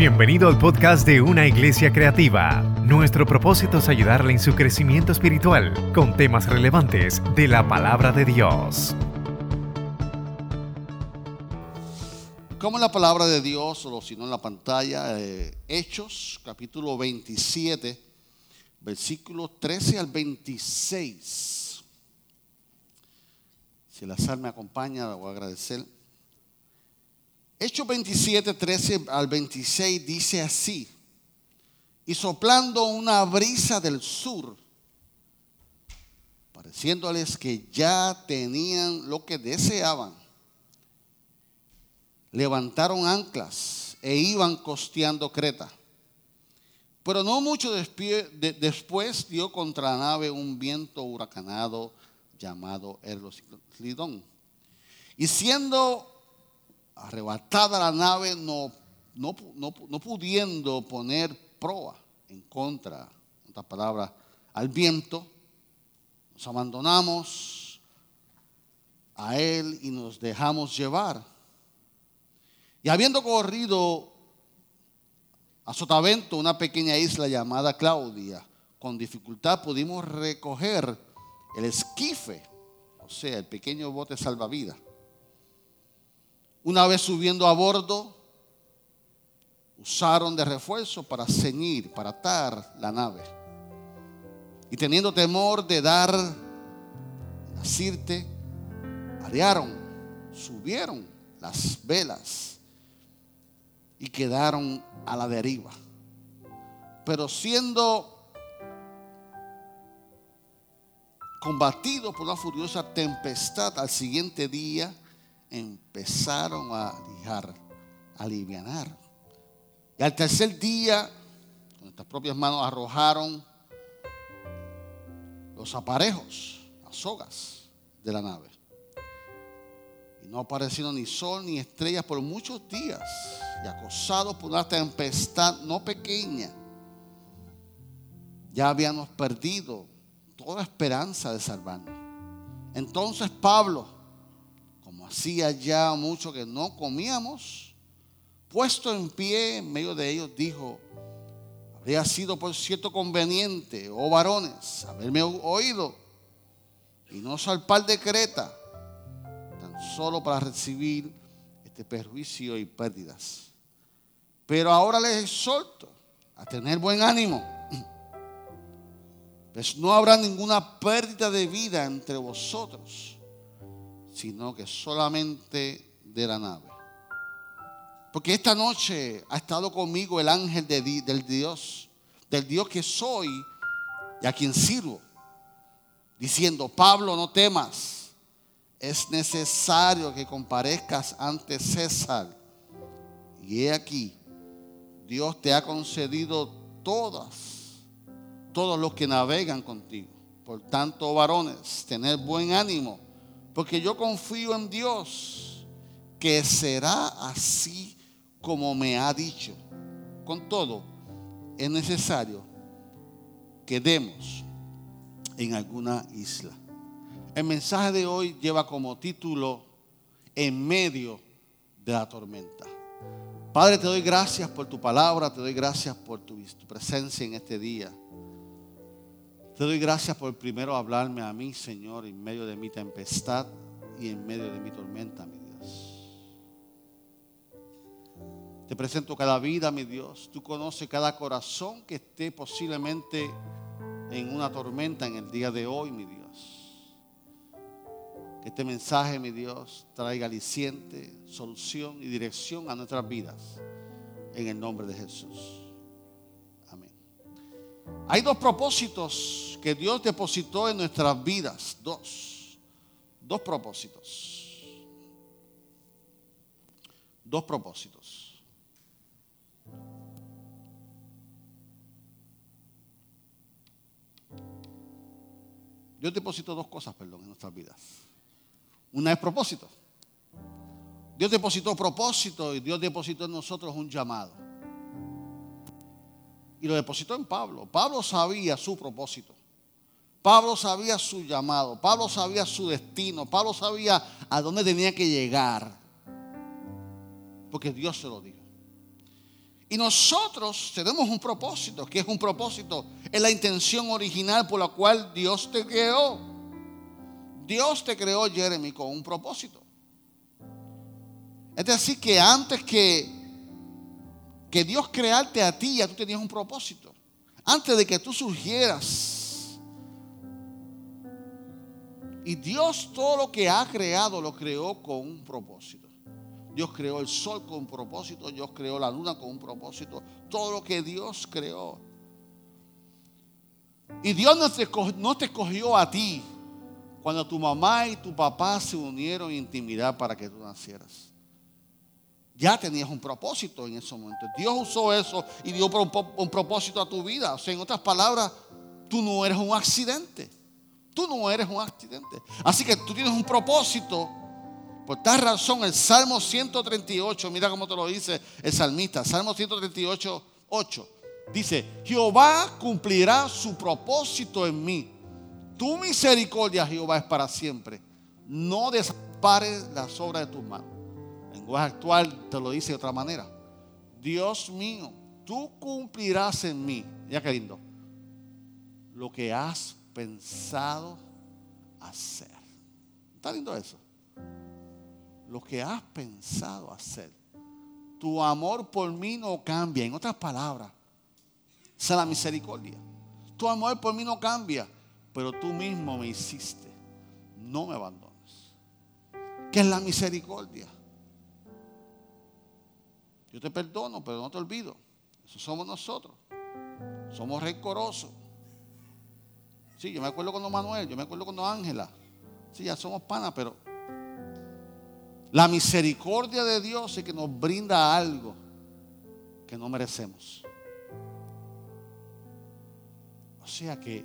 Bienvenido al podcast de Una Iglesia Creativa. Nuestro propósito es ayudarle en su crecimiento espiritual con temas relevantes de la palabra de Dios. Como la palabra de Dios, o si no en la pantalla, eh, Hechos, capítulo 27, versículo 13 al 26. Si el azar me acompaña, le voy a agradecer. Hechos 27, 13 al 26 dice así. Y soplando una brisa del sur, pareciéndoles que ya tenían lo que deseaban, levantaron anclas e iban costeando Creta. Pero no mucho después dio contra la nave un viento huracanado llamado Erloslidón. Y siendo arrebatada la nave, no, no, pudiendo poner proa en contra, en otras palabras, al viento, nos abandonamos a él y nos dejamos llevar. Y habiendo corrido a Sotavento, una pequeña isla llamada Claudia, con dificultad pudimos recoger el esquife, o sea, el pequeño bote salvavidas una vez subiendo a bordo, usaron de refuerzo para ceñir, para atar la nave. Y teniendo temor de dar la sirte, subieron las velas y quedaron a la deriva. Pero siendo combatidos por una furiosa tempestad al siguiente día, empezaron a lijar, a alivianar. Y al tercer día, con nuestras propias manos arrojaron los aparejos, las sogas de la nave. Y no aparecieron ni sol ni estrellas por muchos días. Y acosados por una tempestad no pequeña, ya habíamos perdido toda esperanza de salvarnos. Entonces Pablo, hacía ya mucho que no comíamos, puesto en pie en medio de ellos, dijo, habría sido por cierto conveniente, oh varones, haberme oído y no salpar de Creta, tan solo para recibir este perjuicio y pérdidas. Pero ahora les exhorto a tener buen ánimo, pues no habrá ninguna pérdida de vida entre vosotros sino que solamente de la nave. Porque esta noche ha estado conmigo el ángel del Dios, del Dios que soy y a quien sirvo, diciendo, Pablo, no temas, es necesario que comparezcas ante César. Y he aquí, Dios te ha concedido todas, todos los que navegan contigo. Por tanto, varones, tener buen ánimo porque yo confío en Dios que será así como me ha dicho. Con todo, es necesario que demos en alguna isla. El mensaje de hoy lleva como título En medio de la tormenta. Padre, te doy gracias por tu palabra, te doy gracias por tu, presencia en este día. Te doy gracias por primero hablarme a mí, Señor, en medio de mi tempestad y en medio de mi tormenta, mi Dios. Te presento cada vida, mi Dios. Tú conoces cada corazón que esté posiblemente en una tormenta en el día de hoy, mi Dios. Que este mensaje, mi Dios, traiga aliciente, solución y dirección a nuestras vidas. En el nombre de Jesús. Hay dos propósitos que Dios depositó en nuestras vidas. Dos. Dos propósitos. Dos propósitos. Dios depositó dos cosas, perdón, en nuestras vidas. Una es propósito. Dios depositó propósito y Dios depositó en nosotros un llamado y lo depositó en Pablo. Pablo sabía su propósito. Pablo sabía su llamado. Pablo sabía su destino. Pablo sabía a dónde tenía que llegar. Porque Dios se lo dijo. Y nosotros tenemos un propósito, que es un propósito, es la intención original por la cual Dios te creó. Dios te creó, Jeremy, con un propósito. Es decir, que antes que, que Dios crearte a ti, ya tú tenías un propósito. Antes de que tú surgieras. Y Dios todo lo que ha creado lo creó con un propósito. Dios creó el sol con un propósito, Dios creó la luna con un propósito, todo lo que Dios creó. Y Dios no te, no te escogió a ti cuando tu mamá y tu papá se unieron en intimidad para que tú nacieras. Ya tenías un propósito en ese momento. Dios usó eso y dio un propósito a tu vida. O sea, en otras palabras, tú no eres un accidente. Tú no eres un accidente. Así que tú tienes un propósito por tal razón, el Salmo 138, mira cómo te lo dice el salmista, Salmo 138, 8, dice, Jehová cumplirá su propósito en mí. Tu misericordia, Jehová, es para siempre. No desampares las obras de tus manos. En lenguaje actual te lo dice de otra manera. Dios mío, tú cumplirás en mí. Ya que lindo. Lo que has pensado hacer. ¿Está lindo eso? lo que has pensado hacer. Tu amor por mí no cambia. En otras palabras, es la misericordia. Tu amor por mí no cambia, pero tú mismo me hiciste. No me abandones. ¿Qué es la misericordia? Yo te perdono, pero no te olvido. Eso somos nosotros. Somos rencorosos. Sí, yo me acuerdo con Manuel, yo me acuerdo con Ángela. Sí, ya somos panas, pero la misericordia de Dios es que nos brinda algo que no merecemos. O sea que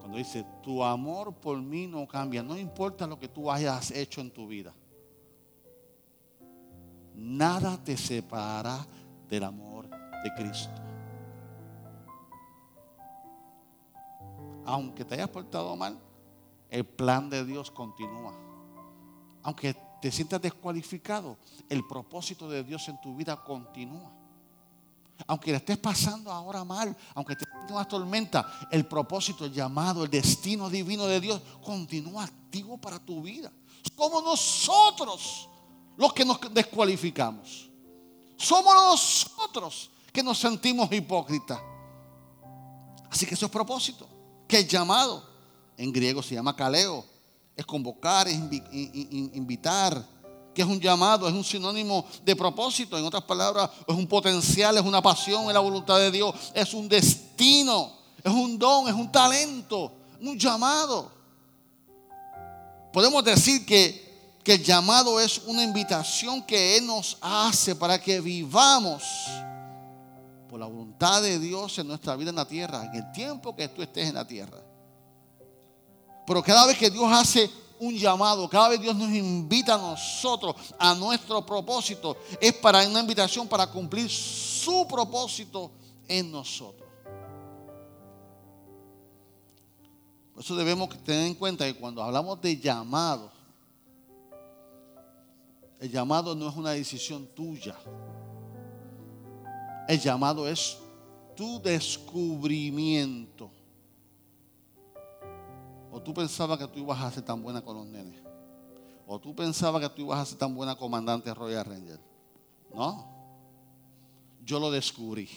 cuando dice, tu amor por mí no cambia, no importa lo que tú hayas hecho en tu vida. Nada te separará del amor de Cristo. Aunque te hayas portado mal, el plan de Dios continúa aunque te sientas descualificado, el propósito de Dios en tu vida continúa. Aunque le estés pasando ahora mal, aunque te una tormenta, el propósito, el llamado, el destino divino de Dios continúa activo para tu vida. Somos nosotros los que nos descualificamos. Somos nosotros que nos sentimos hipócritas. Así que eso es propósito. Que el llamado, en griego se llama caleo, es convocar, es invitar, que es un llamado, es un sinónimo de propósito. En otras palabras, es un potencial, es una pasión, es la voluntad de Dios, es un destino, es un don, es un talento, un llamado. Podemos decir que, que el llamado es una invitación que Él nos hace para que vivamos por la voluntad de Dios en nuestra vida en la tierra, en el tiempo que tú estés en la tierra. Pero cada vez que Dios hace un llamado, cada vez Dios nos invita a nosotros a nuestro propósito, es para una invitación para cumplir su propósito en nosotros. Por eso debemos tener en cuenta que cuando hablamos de llamado, el llamado no es una decisión tuya. El llamado es tu descubrimiento. O tú pensabas que tú ibas a ser tan buena con los nenes. O tú pensabas que tú ibas a ser tan buena comandante Royal Ranger. No. Yo lo descubrí.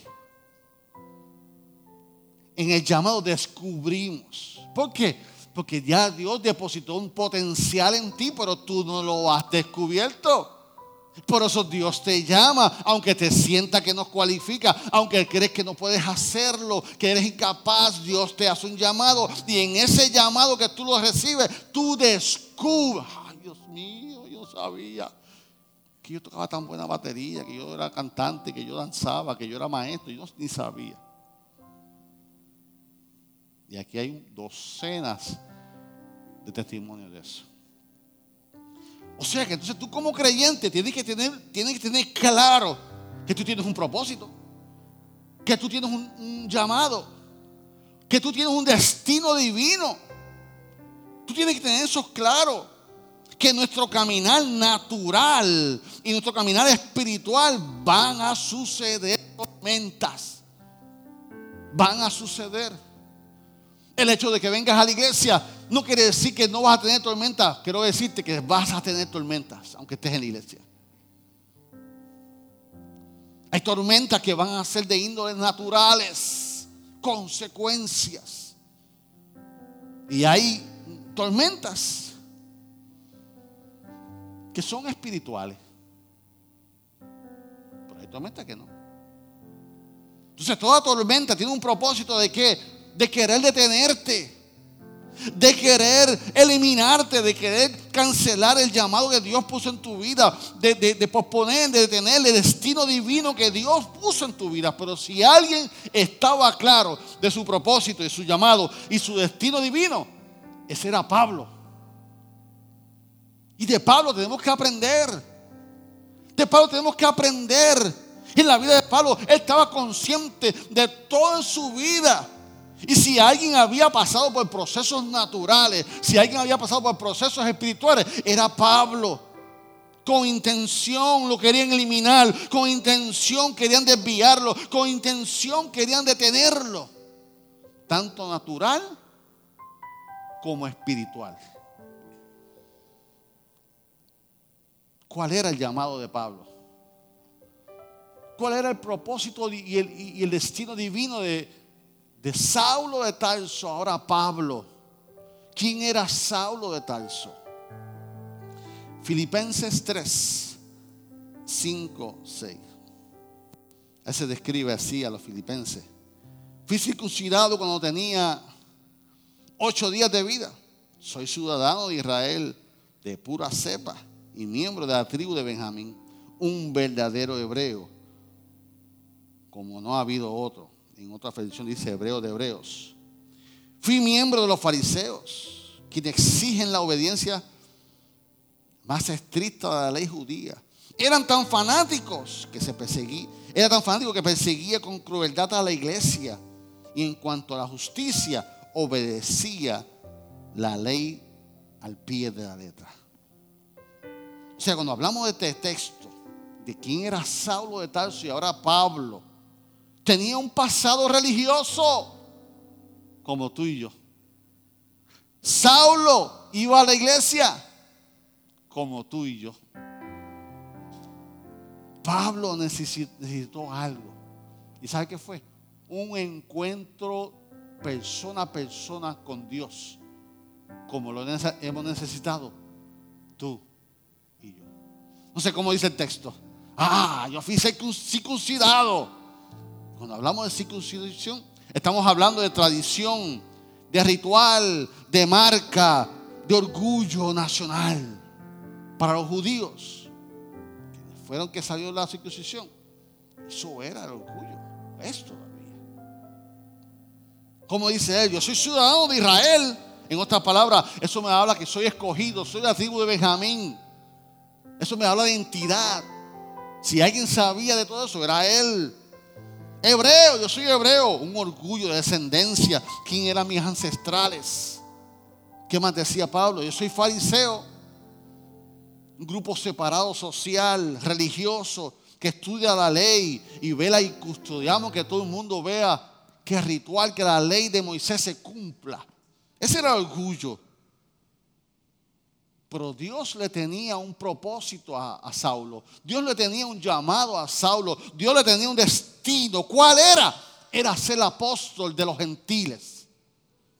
En el llamado descubrimos. ¿Por qué? Porque ya Dios depositó un potencial en ti, pero tú no lo has descubierto. Por eso Dios te llama, aunque te sienta que no cualifica, aunque crees que no puedes hacerlo, que eres incapaz, Dios te hace un llamado y en ese llamado que tú lo recibes, tú descubres, ay Dios mío, yo sabía que yo tocaba tan buena batería, que yo era cantante, que yo danzaba, que yo era maestro, yo ni sabía. Y aquí hay docenas de testimonios de eso. O sea que entonces tú como creyente tienes que tener, tienes que tener claro que tú tienes un propósito, que tú tienes un, llamado, que tú tienes un destino divino. Tú tienes que tener eso claro. que nuestro caminar natural y nuestro caminar espiritual van a suceder tormentas. Van a suceder. El hecho de que vengas a la iglesia no quiere decir que no vas a tener tormentas. Quiero decirte que vas a tener tormentas, aunque estés en la iglesia. Hay tormentas que van a ser de índoles naturales, consecuencias. Y hay tormentas que son espirituales. Pero hay tormentas que no. Entonces toda tormenta tiene un propósito de qué? De querer detenerte de querer eliminarte, de querer cancelar el llamado que Dios puso en tu vida, de, de, posponer, de detener el destino divino que Dios puso en tu vida. Pero si alguien estaba claro de su propósito y su llamado y su destino divino, ese era Pablo. Y de Pablo tenemos que aprender. De Pablo tenemos que aprender. En la vida de Pablo, él estaba consciente de toda su vida y si alguien había pasado por procesos naturales, si alguien había pasado por procesos espirituales, era Pablo. Con intención lo querían eliminar, con intención querían desviarlo, con intención querían detenerlo. Tanto natural como espiritual. ¿Cuál era el llamado de Pablo? ¿Cuál era el propósito y el, destino divino de, de Saulo de Tarso, ahora Pablo. ¿Quién era Saulo de Tarso? Filipenses 3, 5, 6. Él se describe así a los filipenses. Fui circuncidado cuando tenía ocho días de vida. Soy ciudadano de Israel de pura cepa y miembro de la tribu de Benjamín, un verdadero hebreo, como no ha habido otro en otra versión dice hebreo de hebreos. Fui miembro de los fariseos, quienes exigen la obediencia más estricta de la ley judía. Eran tan fanáticos que se perseguía, era tan fanático que perseguía con crueldad a la iglesia. Y en cuanto a la justicia, obedecía la ley al pie de la letra. O sea, cuando hablamos de este texto, de quién era Saulo de Tarso y ahora Pablo, tenía un pasado religioso como tú y yo. Saulo iba a la iglesia como tú y yo. Pablo necesitó, algo. ¿Y sabe qué fue? Un encuentro persona a persona con Dios, como lo hemos necesitado tú y yo. No sé cómo dice el texto. Ah, yo fui circuncidado cuando hablamos de circuncisión, estamos hablando de tradición, de ritual, de marca, de orgullo nacional. Para los judíos, que fueron que salió la circuncisión, eso era el orgullo. Es todavía. Como dice él, yo soy ciudadano de Israel. En otras palabras, eso me habla que soy escogido, soy la tribu de Benjamín. Eso me habla de identidad. Si alguien sabía de todo eso, era él. Hebreo, yo soy hebreo, un orgullo de descendencia. ¿Quién eran mis ancestrales? ¿Qué más decía Pablo? Yo soy fariseo, un grupo separado social, religioso, que estudia la ley y vela y custodiamos que todo el mundo vea que ritual, que la ley de Moisés se cumpla. Ese era el orgullo. Pero Dios le tenía un propósito a, Saulo. Dios le tenía un llamado a Saulo. Dios le tenía un destino. ¿Cuál era? Era ser apóstol de los gentiles.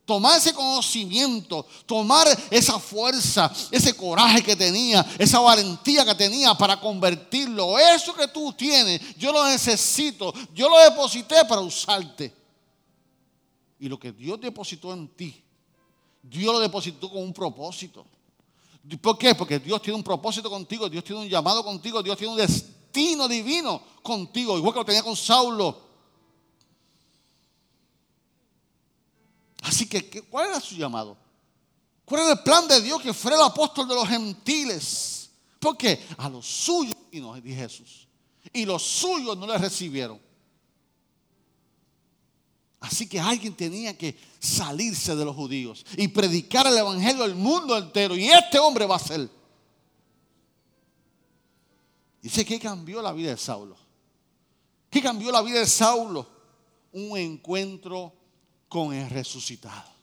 Tomar ese conocimiento, tomar esa fuerza, ese coraje que tenía, esa valentía que tenía para convertirlo. Eso que tú tienes, yo lo necesito. Yo lo deposité para usarte. Y lo que Dios depositó en ti, Dios lo depositó con un propósito. ¿Por qué? Porque Dios tiene un propósito contigo, Dios tiene un llamado contigo, Dios tiene un destino divino contigo, igual que lo tenía con Saulo. Así que, ¿cuál era su llamado? ¿Cuál era el plan de Dios que fuera el apóstol de los gentiles? ¿Por qué? A los suyos vino, dijo Jesús. Y los suyos no le recibieron. Así que alguien tenía que salirse de los judíos y predicar el evangelio al mundo entero. Y este hombre va a ser Dice que cambió la vida de Saulo. ¿Qué cambió la vida de Saulo? Un encuentro con el resucitado.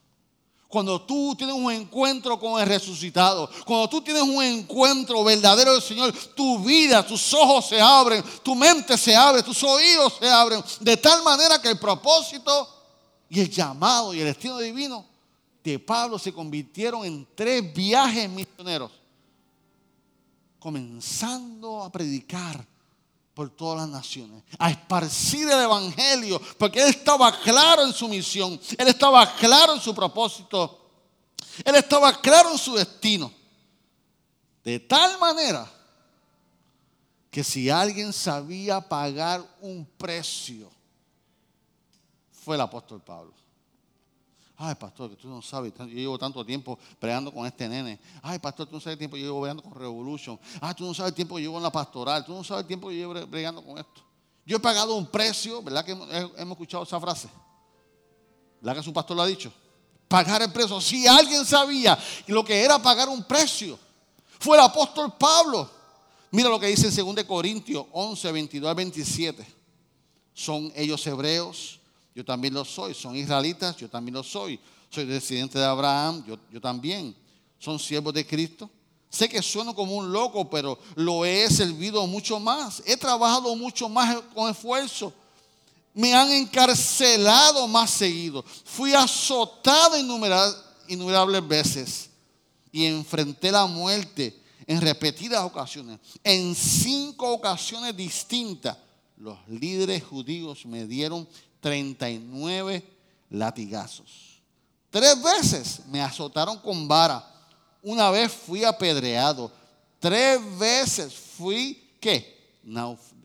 Cuando tú tienes un encuentro con el resucitado, cuando tú tienes un encuentro verdadero del Señor, tu vida, tus ojos se abren, tu mente se abre, tus oídos se abren, de tal manera que el propósito y el llamado y el destino divino de Pablo se convirtieron en tres viajes misioneros, comenzando a predicar por todas las naciones, a esparcir el Evangelio, porque Él estaba claro en su misión, Él estaba claro en su propósito, Él estaba claro en su destino. De tal manera que si alguien sabía pagar un precio, fue el apóstol Pablo. Ay, pastor, que tú no sabes, yo llevo tanto tiempo peleando con este nene. Ay, pastor, tú no sabes el tiempo que yo llevo bregando con Revolution. Ay, tú no sabes el tiempo que llevo en la pastoral. Tú no sabes el tiempo que yo llevo bregando con esto. Yo he pagado un precio, ¿verdad que hemos escuchado esa frase? ¿Verdad que su pastor lo ha dicho? Pagar el precio. Si alguien sabía lo que era pagar un precio, fue el apóstol Pablo. Mira lo que dice en 2 Corintios 11, 22 al 27. Son ellos hebreos yo también lo soy. Son israelitas, yo también lo soy. Soy descendiente de Abraham, yo, yo también. Son siervos de Cristo. Sé que sueno como un loco, pero lo he servido mucho más. He trabajado mucho más con esfuerzo. Me han encarcelado más seguido. Fui azotado innumerables veces y enfrenté la muerte en repetidas ocasiones. En cinco ocasiones distintas, los líderes judíos me dieron 39 latigazos. Tres veces me azotaron con vara. Una vez fui apedreado. Tres veces fui, ¿qué?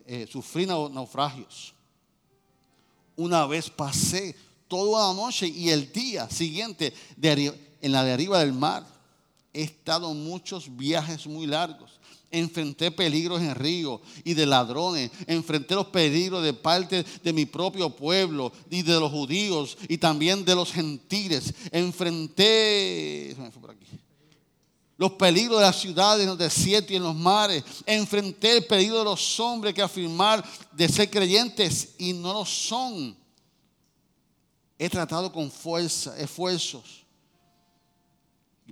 Eh, sufrí naufragios. Una vez pasé toda la noche y el día siguiente en la deriva del mar. He estado muchos viajes muy largos Enfrenté peligros en río y de ladrones. Enfrenté los peligros de parte de mi propio pueblo y de los judíos y también de los gentiles. Enfrenté los peligros de las ciudades, en los desiertos y en los mares. Enfrenté el peligro de los hombres que afirmar de ser creyentes y no lo son. He tratado con fuerza, esfuerzos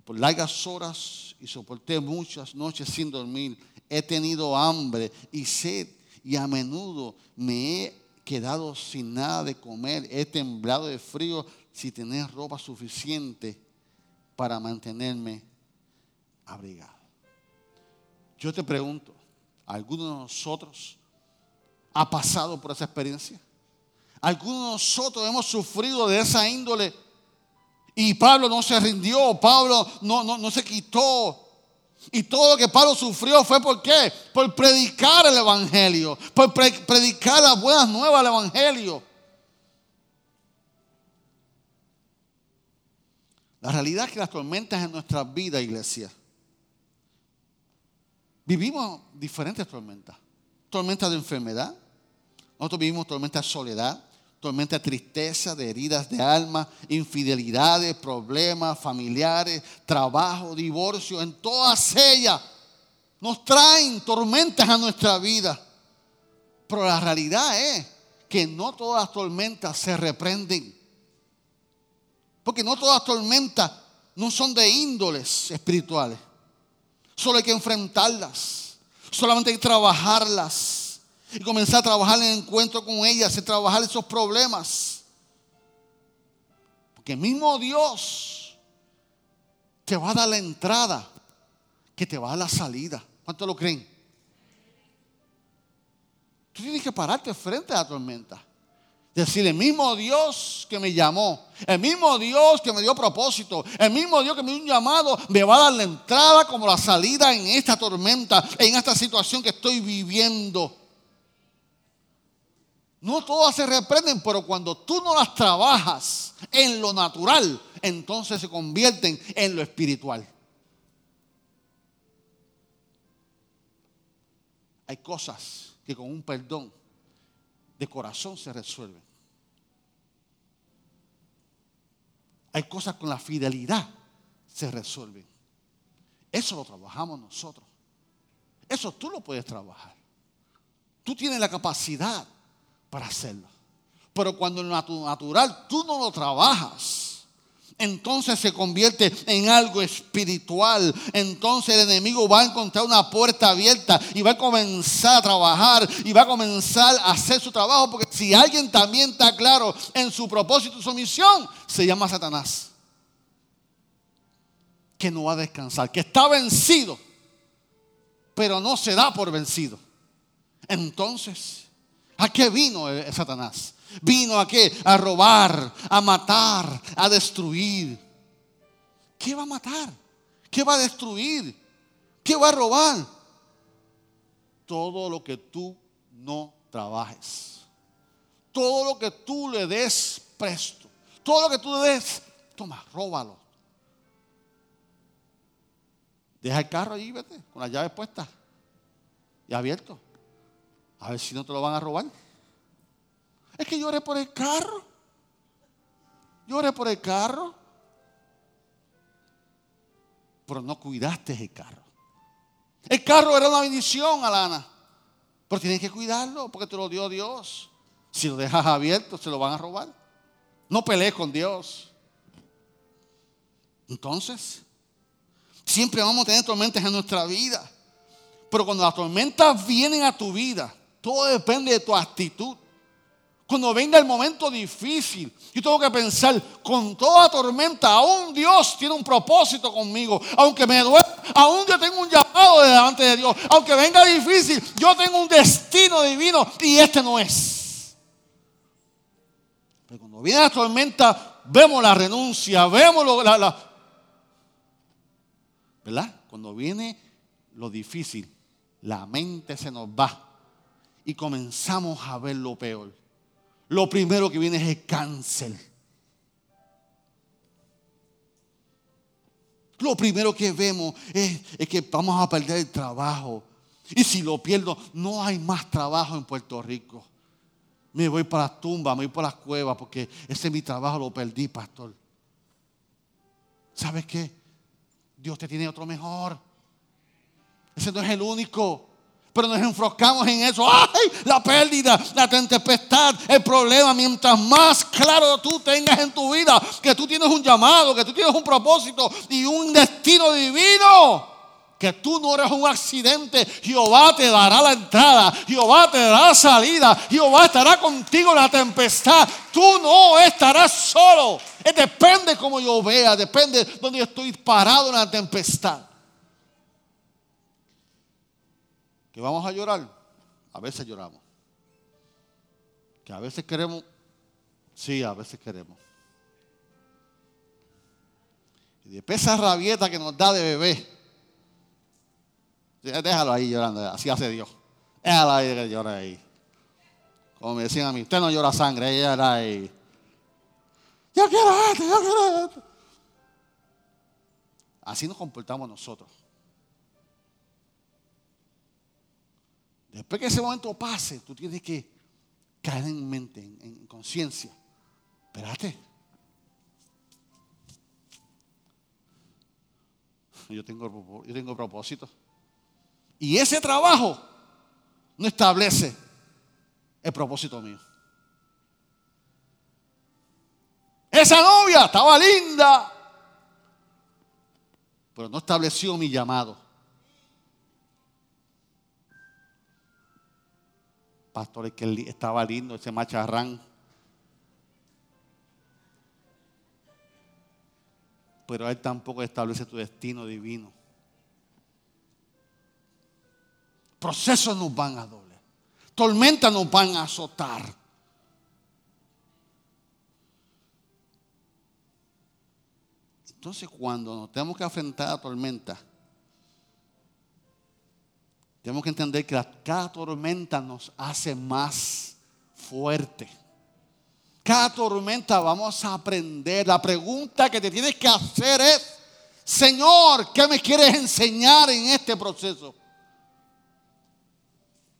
por largas horas y soporté muchas noches sin dormir. He tenido hambre y sed y a menudo me he quedado sin nada de comer. He temblado de frío sin tener ropa suficiente para mantenerme abrigado. Yo te pregunto, ¿alguno de nosotros ha pasado por esa experiencia? ¿Alguno de nosotros hemos sufrido de esa índole? Y Pablo no se rindió, Pablo no, no, se quitó. Y todo lo que Pablo sufrió fue por qué? Por predicar el Evangelio, por predicar las buenas nuevas del Evangelio. La realidad es que las tormentas en nuestra vida, iglesia, vivimos diferentes tormentas. Tormentas de enfermedad, nosotros vivimos tormentas de soledad, tormenta de tristeza, de heridas de alma, infidelidades, problemas familiares, trabajo, divorcio, en todas ellas nos traen tormentas a nuestra vida. Pero la realidad es que no todas las tormentas se reprenden. Porque no todas las tormentas no son de índoles espirituales. Solo hay que enfrentarlas. Solamente hay que trabajarlas y comenzar a trabajar en el encuentro con ellas y trabajar esos problemas. Porque el mismo Dios te va a dar la entrada, que te va a dar la salida. ¿Cuánto lo creen? Tú tienes que pararte frente a la tormenta. Decir, el mismo Dios que me llamó, el mismo Dios que me dio propósito, el mismo Dios que me dio un llamado, me va a dar la entrada como la salida en esta tormenta, en esta situación que estoy viviendo. No todas se reprenden, pero cuando tú no las trabajas en lo natural, entonces se convierten en lo espiritual. Hay cosas que con un perdón de corazón se resuelven. Hay cosas con la fidelidad se resuelven. Eso lo trabajamos nosotros. Eso tú lo puedes trabajar. tú tienes la capacidad para hacerlo. Pero cuando en lo natural tú no lo trabajas, entonces se convierte en algo espiritual. Entonces el enemigo va a encontrar una puerta abierta y va a comenzar a trabajar y va a comenzar a hacer su trabajo. Porque si alguien también está claro en su propósito y su misión, se llama Satanás. Que no va a descansar, que está vencido, pero no se da por vencido. Entonces, ¿a qué vino Satanás? Vino a qué? A robar, a matar, a destruir. ¿Qué va a matar? ¿Qué va a destruir? ¿Qué va a robar? Todo lo que tú no trabajes. Todo lo que tú le des presto. Todo lo que tú le des, toma, róbalo. Deja el carro ahí, vete, con las llaves puestas y abierto. A ver si no te lo van a robar. Es que lloré por el carro. Lloré por el carro. Pero no cuidaste el carro. El carro era una bendición, Alana. Pero tienes que cuidarlo porque te lo dio Dios. Si lo dejas abierto, se lo van a robar. No pelees con Dios. Entonces, siempre vamos a tener tormentas en nuestra vida. Pero cuando las tormentas vienen a tu vida, todo depende de tu actitud. Cuando venga el momento difícil, yo tengo que pensar, con toda tormenta, aún Dios tiene un propósito conmigo. Aunque me duele, aún yo tengo un llamado delante de Dios. Aunque venga difícil, yo tengo un destino divino y este no es. Pero cuando viene la tormenta, vemos la renuncia, vemos la, la ¿verdad? Cuando viene lo difícil, la mente se nos va y comenzamos a ver lo peor lo primero que viene es el cáncer. Lo primero que vemos es, que vamos a perder el trabajo. Y si lo pierdo, no hay más trabajo en Puerto Rico. Me voy para las tumbas, me voy para las cuevas, porque ese es mi trabajo, lo perdí, pastor. ¿Sabes qué? Dios te tiene otro mejor. Ese no es el único pero nos enfrocamos en eso. ¡Ay! La pérdida, la tempestad, el problema. Mientras más claro tú tengas en tu vida que tú tienes un llamado, que tú tienes un propósito y un destino divino. Que tú no eres un accidente, Jehová te dará la entrada, Jehová te dará la salida, Jehová estará contigo en la tempestad. Tú no estarás solo. Depende como yo vea, depende donde estoy parado en la tempestad. Que vamos a llorar, a veces lloramos. Que a veces queremos, sí, a veces queremos. Y después esa rabieta que nos da de bebé, déjalo ahí llorando, así hace Dios. Déjalo ahí que llora ahí. Como me decían a mí, usted no llora sangre, ella era ahí. Yo quiero esto, yo quiero. Así nos comportamos nosotros. Después que ese momento pase, tú tienes que caer en mente, en, conciencia. Espérate. Yo tengo, yo tengo propósito. Y ese trabajo no establece el propósito mío. Esa novia estaba linda, pero no estableció mi llamado. Pastores que estaba lindo ese macharrán. Pero Él tampoco establece tu destino divino. Procesos nos van a doler. Tormentas nos van a azotar. Entonces cuando nos tenemos que enfrentar a tormentas, tenemos que entender que cada tormenta nos hace más fuerte. Cada tormenta vamos a aprender. La pregunta que te tienes que hacer es, Señor, ¿qué me quieres enseñar en este proceso?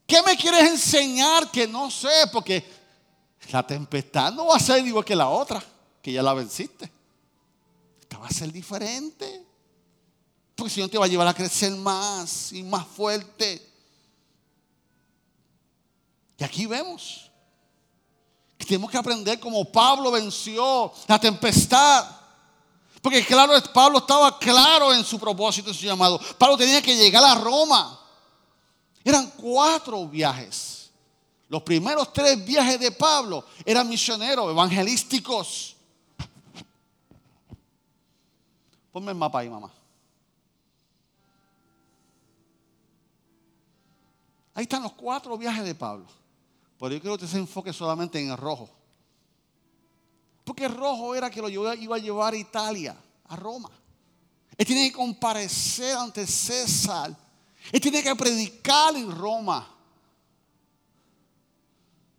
¿Qué me quieres enseñar que no sé? Porque la tempestad no va a ser igual que la otra, que ya la venciste. Esta va a ser diferente. Porque si no te va a llevar a crecer más y más fuerte. Y aquí vemos que tenemos que aprender cómo Pablo venció la tempestad. Porque claro, Pablo estaba claro en su propósito, en su llamado. Pablo tenía que llegar a Roma. Eran cuatro viajes. Los primeros tres viajes de Pablo eran misioneros, evangelísticos. Ponme el mapa ahí, mamá. Ahí están los cuatro viajes de Pablo. Pero yo quiero que se enfoque solamente en el rojo. Porque el rojo era que lo iba a llevar a Italia, a Roma. Él tiene que comparecer ante César. Él tiene que predicar en Roma.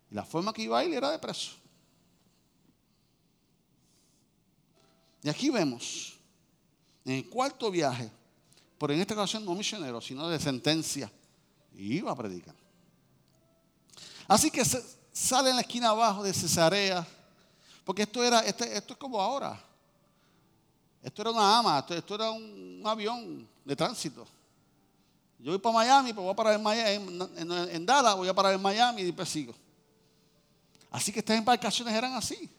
Y la forma que iba a ir era de preso. Y aquí vemos, en el cuarto viaje, pero en esta ocasión no misionero, sino de sentencia, iba a predicar. Así que sale en la esquina abajo de Cesarea, porque esto era, este, esto es como ahora. Esto era una ama, esto, era un, avión de tránsito. Yo voy para Miami, pues voy a parar en, Miami, en, Dallas, voy a parar en Miami y después sigo. Así que estas embarcaciones eran así.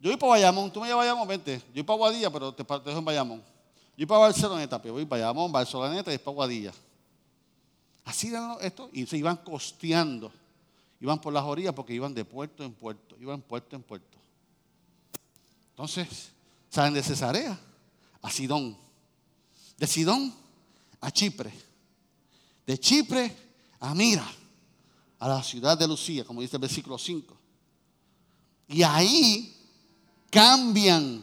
Yo voy para Bayamón, tú me llevas a Bayamón, vente. Yo voy para Guadilla, pero te, dejo en Bayamón. Yo voy para Barceloneta, pero voy para Bayamón, Barceloneta y después Guadilla. Así eran esto y se iban costeando. Iban por las orillas porque iban de puerto en puerto, iban puerto en puerto. Entonces, salen de Cesarea a Sidón. De Sidón a Chipre. De Chipre a Mira, a la ciudad de Lucía, como dice el versículo 5. Y ahí cambian,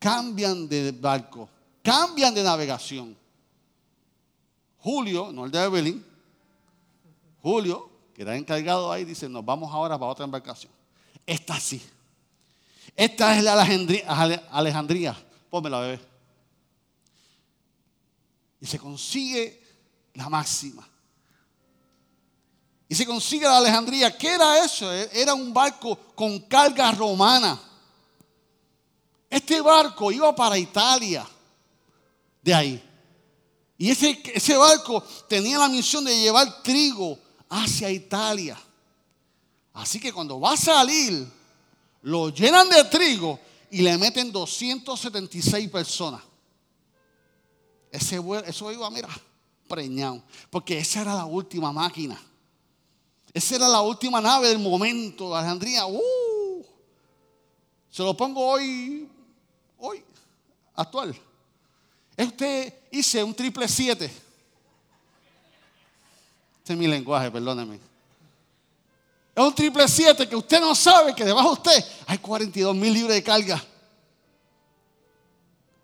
cambian de barco, cambian de navegación. Julio, no el de Evelyn, Julio, que era encargado ahí, dice, nos vamos ahora para otra embarcación. Esta sí. Esta es la Alejandría. Alejandría. Pónmela, bebé. Y se consigue la máxima. Y se consigue la Alejandría. ¿Qué era eso? Era un barco con carga romana. Este barco iba para Italia. De ahí. Y ese, ese barco tenía la misión de llevar trigo hacia Italia. Así que cuando va a salir, lo llenan de trigo y le meten 276 personas. Ese, eso iba, mira, preñado. Porque esa era la última máquina. Esa era la última nave del momento de Alejandría. Uh, se lo pongo hoy, hoy, actual. Este hice un triple siete. Este es mi lenguaje, perdóneme. Es un triple siete que usted no sabe que debajo de usted hay 42 mil libras de carga.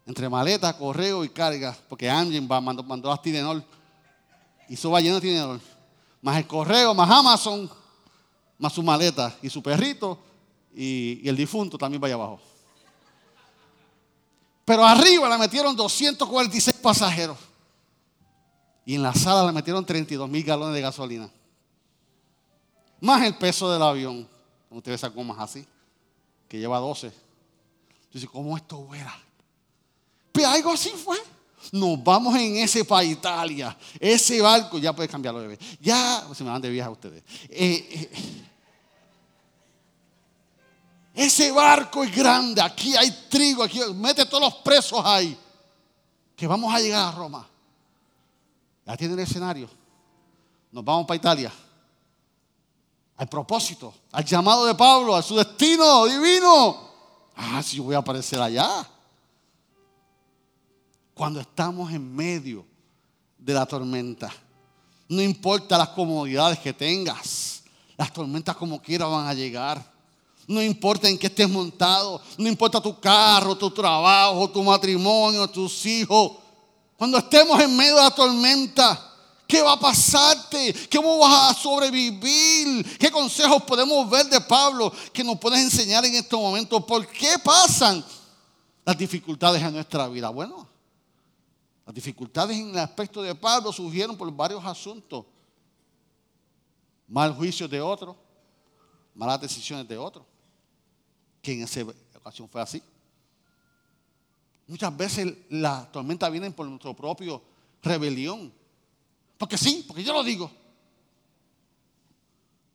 Entre maleta, correo y carga. Porque Amgen mandó, mandó las Tidenol. Y lleno de Tidenol. Más el correo, más Amazon, más su maleta y su perrito. Y, y el difunto también va allá abajo. Pero arriba le metieron 246 pasajeros. Y en la sala le metieron 32 mil galones de gasolina. Más el peso del avión. Ustedes esa más así, que lleva 12. Dice, ¿cómo esto fuera? Pero algo así fue. Nos vamos en ese para Italia. Ese barco, ya puede cambiarlo de vez. Ya, se me van de viaje a ustedes. Eh, eh, ese barco es grande, aquí hay trigo, aquí mete todos los presos ahí. Que vamos a llegar a Roma. Ya tiene el escenario. Nos vamos para Italia. Al propósito, al llamado de Pablo, a su destino divino. Ah, si yo voy a aparecer allá. Cuando estamos en medio de la tormenta, no importa las comodidades que tengas, las tormentas como quiera van a llegar. No importa en qué estés montado, no importa tu carro, tu trabajo, tu matrimonio, tus hijos. Cuando estemos en medio de la tormenta, ¿qué va a pasarte? ¿Cómo vas a sobrevivir? ¿Qué consejos podemos ver de Pablo que nos puedes enseñar en estos momentos? ¿Por qué pasan las dificultades en nuestra vida? Bueno, las dificultades en el aspecto de Pablo surgieron por varios asuntos. Mal juicio de otros, malas decisiones de otros que en esa ocasión fue así. Muchas veces las tormentas vienen por nuestro propio rebelión. Porque sí, porque yo lo digo.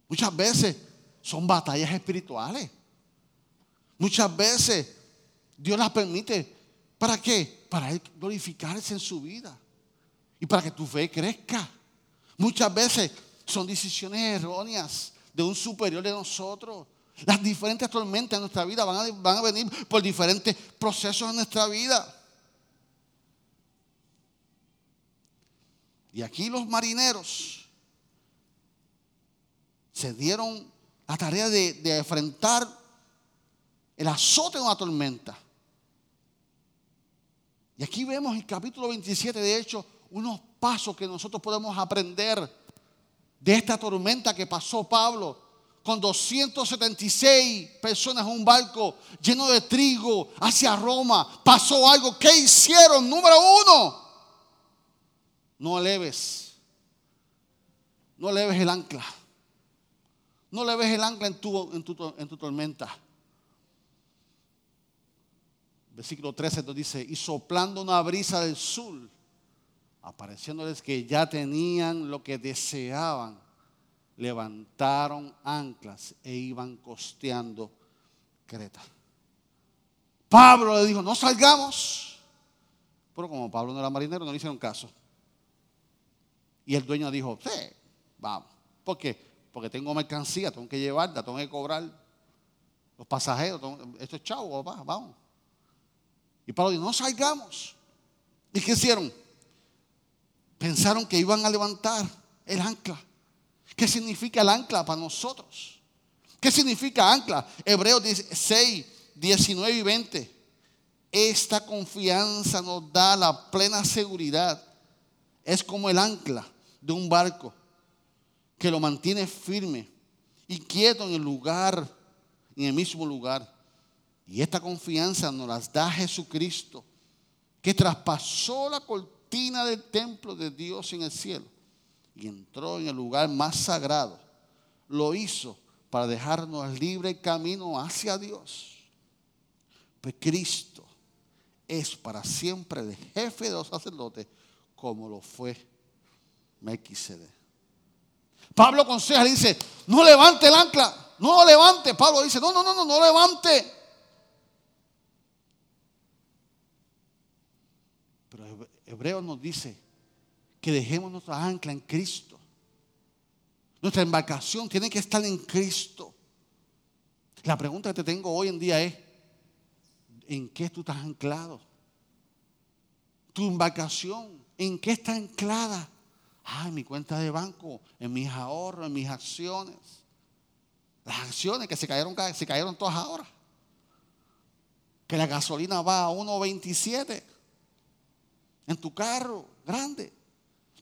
Muchas veces son batallas espirituales. Muchas veces Dios las permite. ¿Para qué? Para glorificarse en su vida. Y para que tu fe crezca. Muchas veces son decisiones erróneas de un superior de nosotros. Las diferentes tormentas en nuestra vida van a, venir por diferentes procesos en nuestra vida. Y aquí los marineros se dieron la tarea de, de enfrentar el azote de una tormenta. Y aquí vemos en el capítulo 27, de hecho, unos pasos que nosotros podemos aprender de esta tormenta que pasó Pablo con 276 personas en un barco lleno de trigo hacia Roma. Pasó algo. ¿Qué hicieron? Número uno, no leves. No leves el ancla. No leves el ancla en tu, en tu, en tu tormenta. Versículo 13 nos dice, y soplando una brisa del sur, apareciéndoles que ya tenían lo que deseaban, levantaron anclas e iban costeando Creta. Pablo le dijo, no salgamos. Pero como Pablo no era marinero, no le hicieron caso. Y el dueño dijo, sí, vamos. ¿Por qué? Porque tengo mercancía, tengo que llevarla, tengo que cobrar los pasajeros. esto es chavo, vamos. Y Pablo dijo, no salgamos. ¿Y qué hicieron? Pensaron que iban a levantar el ancla. ¿Qué significa el ancla para nosotros? ¿Qué significa ancla? Hebreos 6, 19 y 20. Esta confianza nos da la plena seguridad. Es como el ancla de un barco que lo mantiene firme y quieto en el lugar, en el mismo lugar. Y esta confianza nos las da Jesucristo, que traspasó la cortina del templo de Dios en el cielo y entró en el lugar más sagrado. Lo hizo para dejarnos libre camino hacia Dios. Pues Cristo es para siempre el jefe de los sacerdotes como lo fue Melquisedec. Pablo aconseja, le dice, no levante el ancla, no lo levante. Pablo dice, no, no, no, no, no levante. Pero Hebreo nos dice que dejemos nuestra ancla en Cristo. Nuestra embarcación tiene que estar en Cristo. La pregunta que te tengo hoy en día es, ¿en qué tú estás anclado? Tu embarcación, ¿en qué está anclada? Ah, en mi cuenta de banco, en mis ahorros, en mis acciones. Las acciones que se cayeron, se cayeron todas ahora. Que la gasolina va a 1.27 en tu carro grande.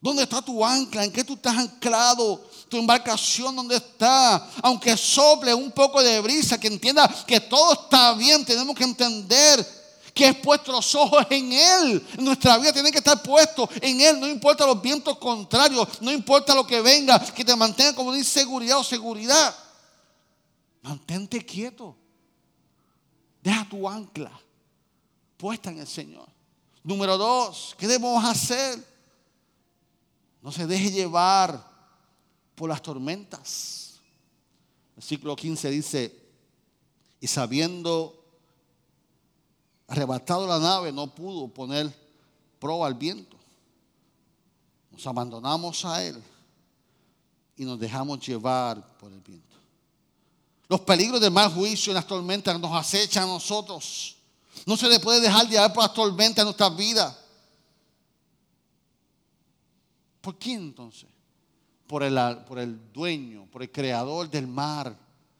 ¿Dónde está tu ancla? ¿En qué tú estás anclado? Tu embarcación, ¿dónde está? Aunque sople un poco de brisa, que entienda que todo está bien, tenemos que entender que es puesto los ojos en Él. Nuestra vida tiene que estar puesto en Él. No importa los vientos contrarios, no importa lo que venga, que te mantenga como una inseguridad o seguridad. Mantente quieto. Deja tu ancla puesta en el Señor. Número dos, ¿qué debemos hacer? No se deje llevar por las tormentas. Ciclo 15 dice, y sabiendo arrebatado la nave, no pudo poner proa al viento. Nos abandonamos a él y nos dejamos llevar por el viento. Los peligros del mal juicio en las tormentas nos acechan a nosotros. No se le puede dejar llevar por las tormentas en nuestras vidas. ¿Por quién entonces? Por el, por el dueño, por el creador del mar.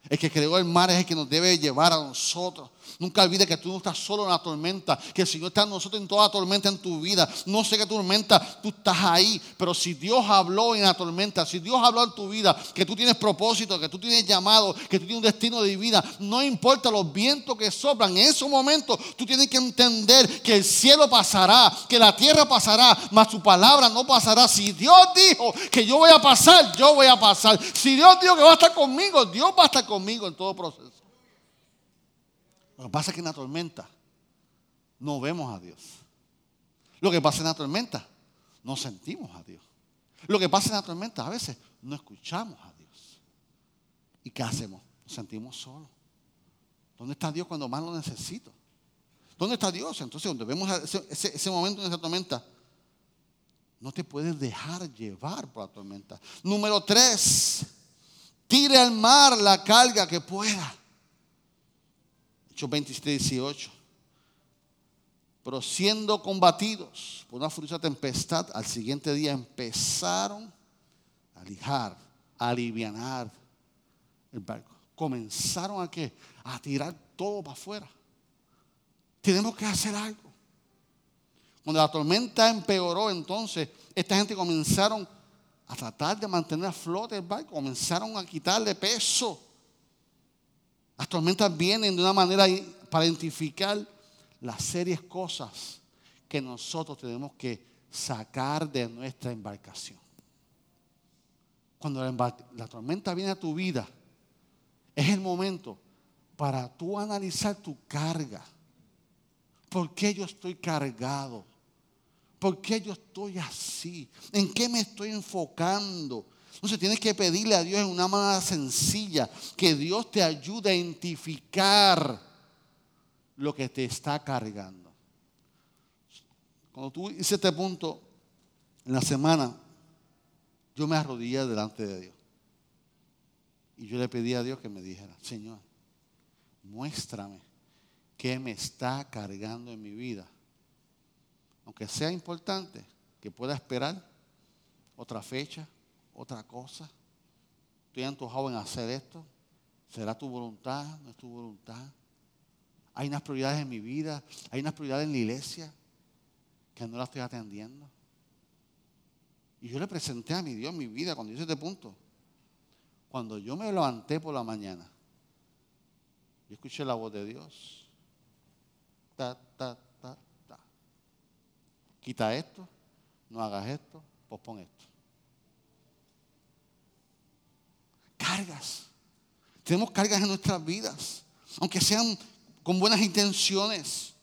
El que creó el mar es el que nos debe llevar a nosotros. Nunca olvides que tú no estás solo en la tormenta, que el Señor está en nosotros en toda tormenta en tu vida. No sé qué tormenta tú estás ahí, pero si Dios habló en la tormenta, si Dios habló en tu vida, que tú tienes propósito, que tú tienes llamado, que tú tienes un destino de vida, no importa los vientos que soplan, en esos momentos tú tienes que entender que el cielo pasará, que la tierra pasará, mas su palabra no pasará. Si Dios dijo que yo voy a pasar, yo voy a pasar. Si Dios dijo que va a estar conmigo, Dios va a estar conmigo en todo proceso. Lo que pasa es que en la tormenta no vemos a Dios. Lo que pasa en la tormenta no sentimos a Dios. Lo que pasa en la tormenta a veces no escuchamos a Dios. ¿Y qué hacemos? Nos sentimos solos. ¿Dónde está Dios cuando más lo necesito? ¿Dónde está Dios? Entonces, cuando vemos ese, ese momento en esa tormenta, no te puedes dejar llevar por la tormenta. Número tres, tire al mar la carga que pueda. Hechos 27, 18. Pero siendo combatidos por una furiosa tempestad, al siguiente día empezaron a lijar, a aliviar el barco. Comenzaron a qué? A tirar todo para afuera. Tenemos que hacer algo. Cuando la tormenta empeoró, entonces, esta gente comenzaron a tratar de mantener a flote el barco, comenzaron a quitarle peso. Las tormentas vienen de una manera para identificar las serias cosas que nosotros tenemos que sacar de nuestra embarcación. Cuando la, la tormenta viene a tu vida, es el momento para tú analizar tu carga. ¿Por qué yo estoy cargado? ¿Por qué yo estoy así? ¿En qué me estoy enfocando? Entonces tienes que pedirle a Dios en una manera sencilla que Dios te ayude a identificar lo que te está cargando. Cuando tú hice este punto en la semana, yo me arrodillé delante de Dios. Y yo le pedí a Dios que me dijera, Señor, muéstrame qué me está cargando en mi vida aunque sea importante, que pueda esperar otra fecha, otra cosa. Estoy antojado en hacer esto. ¿Será tu voluntad? ¿No es tu voluntad? Hay unas prioridades en mi vida, hay unas prioridades en la iglesia que no las estoy atendiendo. Y yo le presenté a mi Dios mi vida cuando hice este punto. Cuando yo me levanté por la mañana, yo escuché la voz de Dios. Ta, ta, Quita esto, no hagas esto, pospon esto. Cargas. Tenemos cargas en nuestras vidas, aunque sean con buenas intenciones.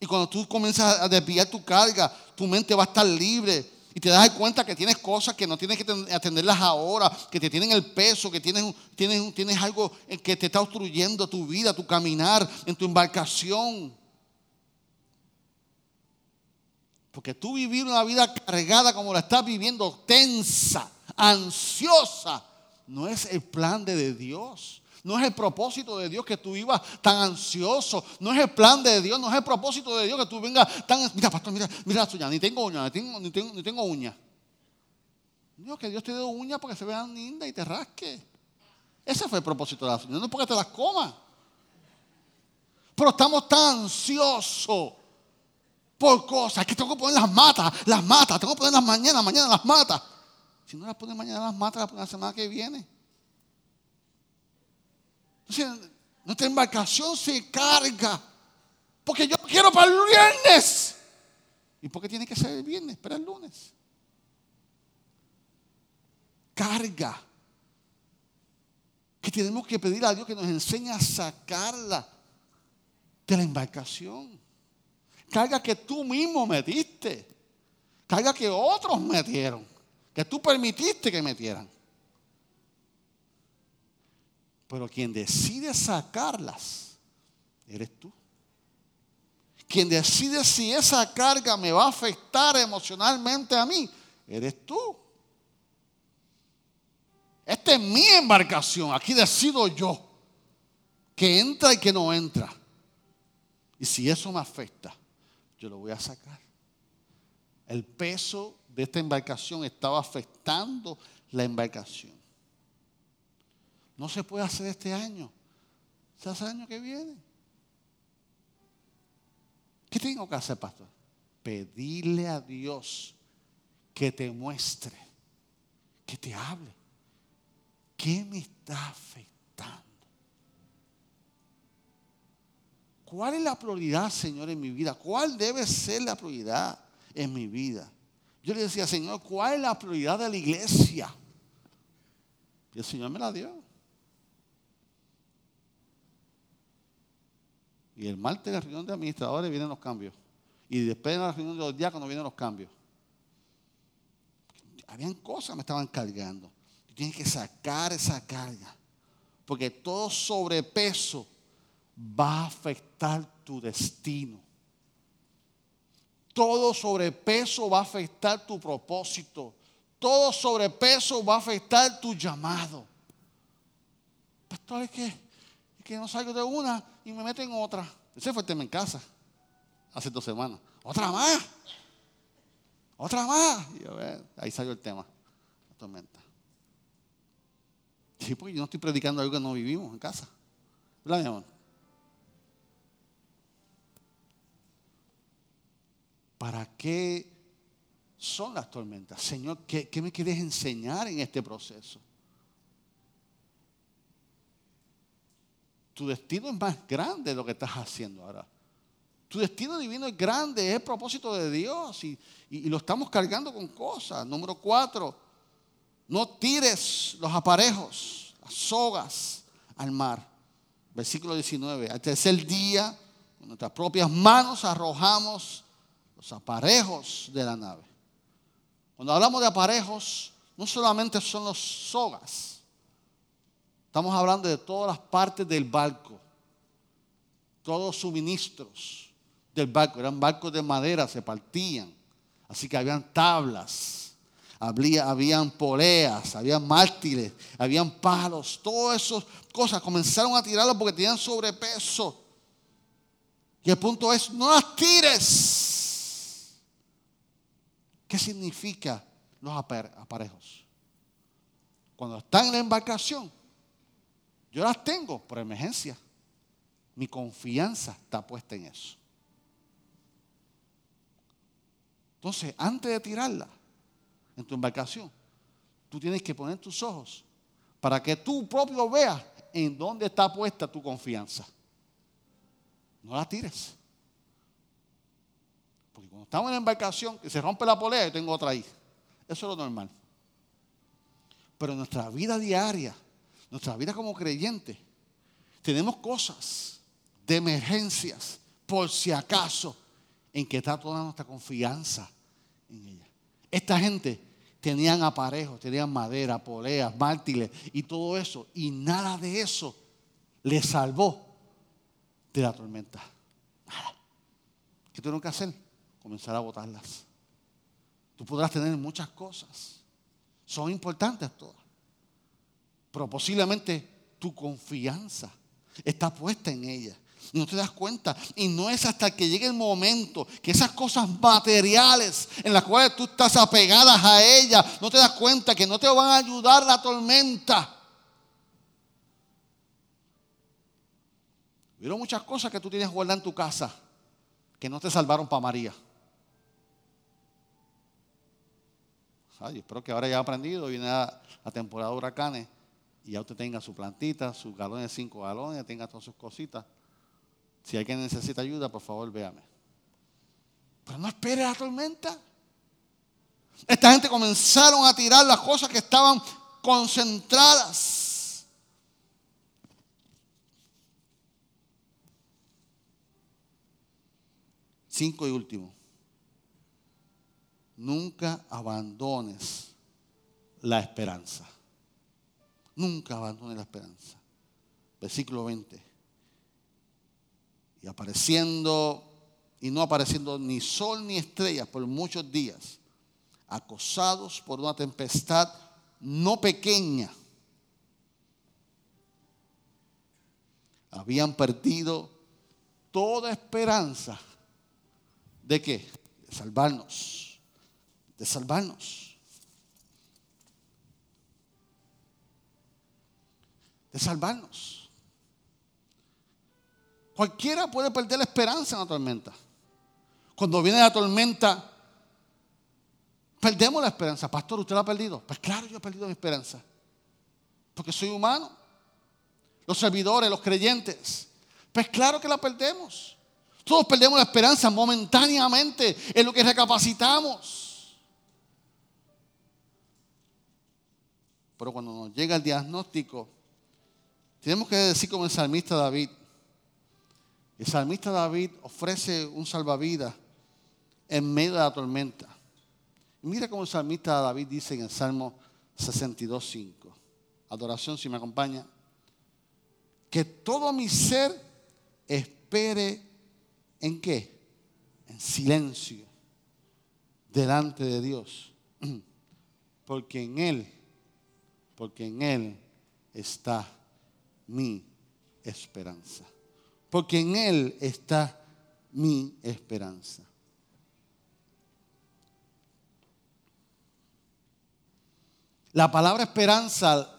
Y cuando tú comienzas a desviar tu carga, tu mente va a estar libre. Y te das cuenta que tienes cosas que no tienes que atenderlas ahora, que te tienen el peso, que tienes, tienes, tienes algo que te está obstruyendo tu vida, tu caminar en tu embarcación. Porque tú vivir una vida cargada como la estás viviendo, tensa, ansiosa, no es el plan de Dios. No es el propósito de Dios que tú vivas tan ansioso. No es el plan de Dios, no es el propósito de Dios que tú vengas tan... Mira, pastor, mira, mira la ni tengo uñas, ni tengo, ni tengo, ni tengo uñas. Dios, que Dios te dé uñas porque se vean lindas y te rasque. Ese fue el propósito de las uñas, no porque te las comas. Pero estamos tan ansiosos por cosas. Que tengo que poner las matas, las matas. Tengo que poner las mañana, mañana las matas. Si no las pones mañana las matas, la semana que viene. Entonces, nuestra embarcación se carga. Porque yo quiero para el viernes. ¿Y por qué tiene que ser el viernes? Para el lunes. Carga. Que tenemos que pedir a Dios que nos enseñe a sacarla de la embarcación. Carga que tú mismo metiste. Carga que otros metieron. Que tú permitiste que metieran. Pero quien decide sacarlas, eres tú. Quien decide si esa carga me va a afectar emocionalmente a mí, eres tú. Esta es mi embarcación, aquí decido yo que entra y que no entra. Y si eso me afecta, yo lo voy a sacar. El peso de esta embarcación estaba afectando la embarcación. No se puede hacer este año. Se hace el año que viene. ¿Qué tengo que hacer, pastor? Pedirle a Dios que te muestre, que te hable. ¿Qué me está afectando? ¿Cuál es la prioridad, Señor, en mi vida? ¿Cuál debe ser la prioridad en mi vida? Yo le decía, Señor, ¿cuál es la prioridad de la iglesia? Y el Señor me la dio. Y el martes en la reunión de administradores vienen los cambios. Y después en la reunión de los diáconos vienen los cambios. Habían cosas que me estaban cargando. Yo tenía que sacar esa carga. Porque todo sobrepeso va a afectar tu destino. Todo sobrepeso va a afectar tu propósito. Todo sobrepeso va a afectar tu llamado. Pastor, es que, es que no salgo de una y me meto en otra. Ese fue el tema en casa hace dos semanas. Otra más. Otra más. Y yo, ahí salió el tema. La tormenta. Sí, porque yo no estoy predicando algo que no vivimos en casa. ¿Verdad, mi amor? ¿Para qué son las tormentas? Señor, ¿qué, ¿qué, me quieres enseñar en este proceso? Tu destino es más grande de lo que estás haciendo ahora. Tu destino divino es grande, es el propósito de Dios y, y, y lo estamos cargando con cosas. Número cuatro, no tires los aparejos, las sogas al mar. Versículo 19. Al tercer día, con nuestras propias manos arrojamos los aparejos de la nave. Cuando hablamos de aparejos, no solamente son los sogas. Estamos hablando de todas las partes del barco. Todos los suministros del barco. Eran barcos de madera, se partían. Así que habían tablas había, habían poleas, habían mártires, habían palos, todas esas cosas comenzaron a tirarlas porque tenían sobrepeso. Y el punto es, no las tires. ¿Qué significa los aparejos? Cuando están en la embarcación, yo las tengo por emergencia. Mi confianza está puesta en eso. Entonces, antes de tirarla, en tu embarcación, tú tienes que poner tus ojos para que tú propio veas en dónde está puesta tu confianza. No la tires. Estamos en la embarcación y se rompe la polea, yo tengo otra ahí. Eso es lo normal. Pero en nuestra vida diaria, nuestra vida como creyente, tenemos cosas de emergencias, por si acaso, en que está toda nuestra confianza en ella. Esta gente tenían aparejos, tenían madera, poleas, mártires y todo eso. Y nada de eso les salvó de la tormenta. Nada. ¿Qué tuvieron que hacer? Comenzar a botarlas. Tú podrás tener muchas cosas. Son importantes todas. Pero posiblemente tu confianza está puesta en ellas. Y no te das cuenta. Y no es hasta que llegue el momento que esas cosas materiales en las cuales tú estás apegadas a ellas, no te das cuenta que no te van a ayudar la tormenta. Hubieron muchas cosas que tú tienes guardadas en tu casa que no te salvaron para María. Ay, espero que ahora haya aprendido, viene la, la temporada de huracanes y ya usted tenga su plantita, sus galones cinco galones, tenga todas sus cositas. Si alguien necesita ayuda, por favor, véame. Pero no espere la tormenta. Esta gente comenzaron a tirar las cosas que estaban concentradas. Cinco y último. Nunca abandones la esperanza. Nunca abandones la esperanza. Versículo 20 y apareciendo y no apareciendo ni sol ni estrellas por muchos días, acosados por una tempestad no pequeña. Habían perdido toda esperanza de qué? De salvarnos, de salvarnos. De salvarnos. Cualquiera puede perder la esperanza en la tormenta. Cuando viene la tormenta, perdemos la esperanza. Pastor, ¿usted la ha perdido? Pues claro, yo he perdido mi esperanza. Porque soy humano. Los servidores, los creyentes. Pues claro que la perdemos. Todos perdemos la esperanza momentáneamente en lo que recapacitamos. Pero cuando nos llega el diagnóstico, tenemos que decir como el salmista David, el salmista David ofrece un salvavidas en medio de la tormenta. mira cómo el salmista David dice en el Salmo 62.5. Adoración, si me acompaña. que todo mi ser espere en qué? En silencio delante de Dios. Porque en Él, porque en Él está mi esperanza. Porque en Él está mi esperanza. La palabra esperanza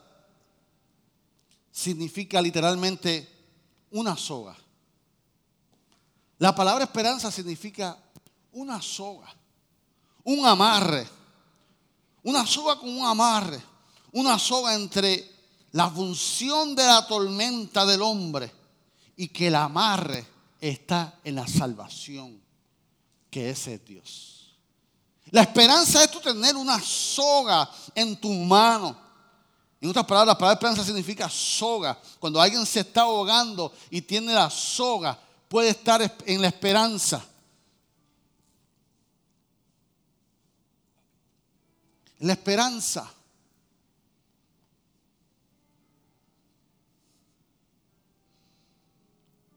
significa literalmente una soga. La palabra esperanza significa una soga, un amarre, una soga con un amarre, una soga entre la función de la tormenta del hombre y que el amarre está en la salvación, que ese es Dios. La esperanza es tú tener una soga en tu mano. En otras palabras, la palabra esperanza significa soga. Cuando alguien se está ahogando y tiene la soga, puede estar en la esperanza. La esperanza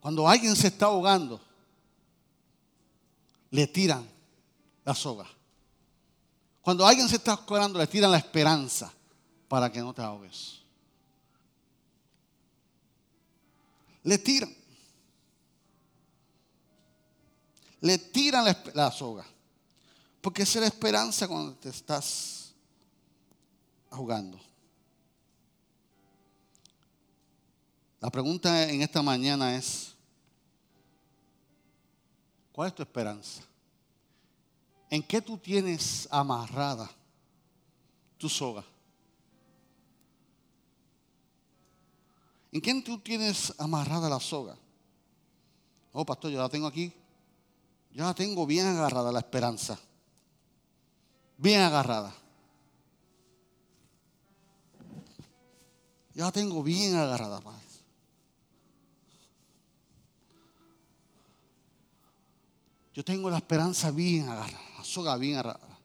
Cuando alguien se está ahogando, le tiran la soga. Cuando alguien se está ahogando, le tiran la esperanza para que no te ahogues. Le tiran. Le tiran la, soga. Porque es la esperanza cuando te estás ahogando. La pregunta en esta mañana es, ¿Cuál es tu esperanza? ¿En qué tú tienes amarrada tu soga? ¿En quién tú tienes amarrada la soga? Oh, pastor, yo la tengo aquí. Yo la tengo bien agarrada la esperanza. Bien agarrada. Yo la tengo bien agarrada, Padre. Yo tengo la esperanza bien agarrada, la soga bien agarrada.